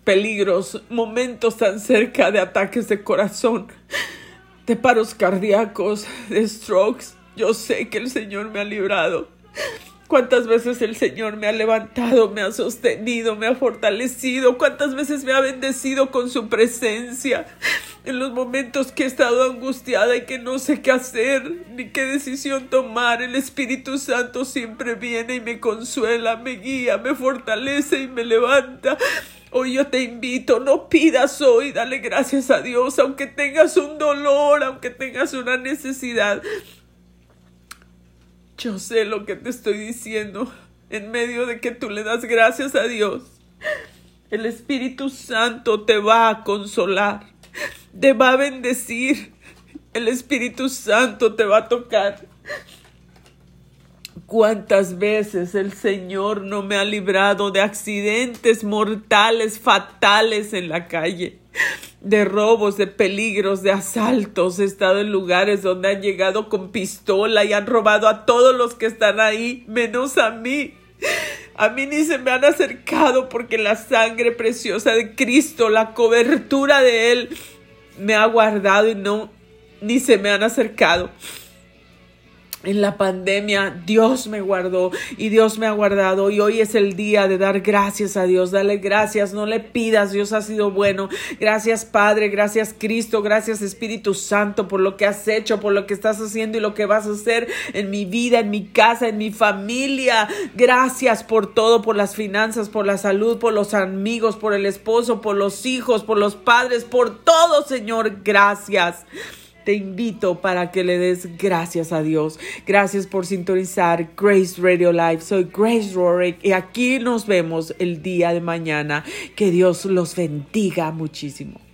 peligros, momentos tan cerca de ataques de corazón, de paros cardíacos, de strokes. Yo sé que el Señor me ha librado. Cuántas veces el Señor me ha levantado, me ha sostenido, me ha fortalecido, cuántas veces me ha bendecido con su presencia. En los momentos que he estado angustiada y que no sé qué hacer ni qué decisión tomar, el Espíritu Santo siempre viene y me consuela, me guía, me fortalece y me levanta. Hoy yo te invito, no pidas hoy, dale gracias a Dios, aunque tengas un dolor, aunque tengas una necesidad. Yo sé lo que te estoy diciendo en medio de que tú le das gracias a Dios. El Espíritu Santo te va a consolar, te va a bendecir. El Espíritu Santo te va a tocar. ¿Cuántas veces el Señor no me ha librado de accidentes mortales, fatales en la calle? De robos, de peligros, de asaltos. He estado en lugares donde han llegado con pistola y han robado a todos los que están ahí, menos a mí. A mí ni se me han acercado porque la sangre preciosa de Cristo, la cobertura de Él, me ha guardado y no, ni se me han acercado. En la pandemia Dios me guardó y Dios me ha guardado y hoy es el día de dar gracias a Dios. Dale gracias, no le pidas, Dios ha sido bueno. Gracias Padre, gracias Cristo, gracias Espíritu Santo por lo que has hecho, por lo que estás haciendo y lo que vas a hacer en mi vida, en mi casa, en mi familia. Gracias por todo, por las finanzas, por la salud, por los amigos, por el esposo, por los hijos, por los padres, por todo Señor. Gracias te invito para que le des gracias a Dios. Gracias por sintonizar Grace Radio Live. Soy Grace Rorick y aquí nos vemos el día de mañana. Que Dios los bendiga muchísimo.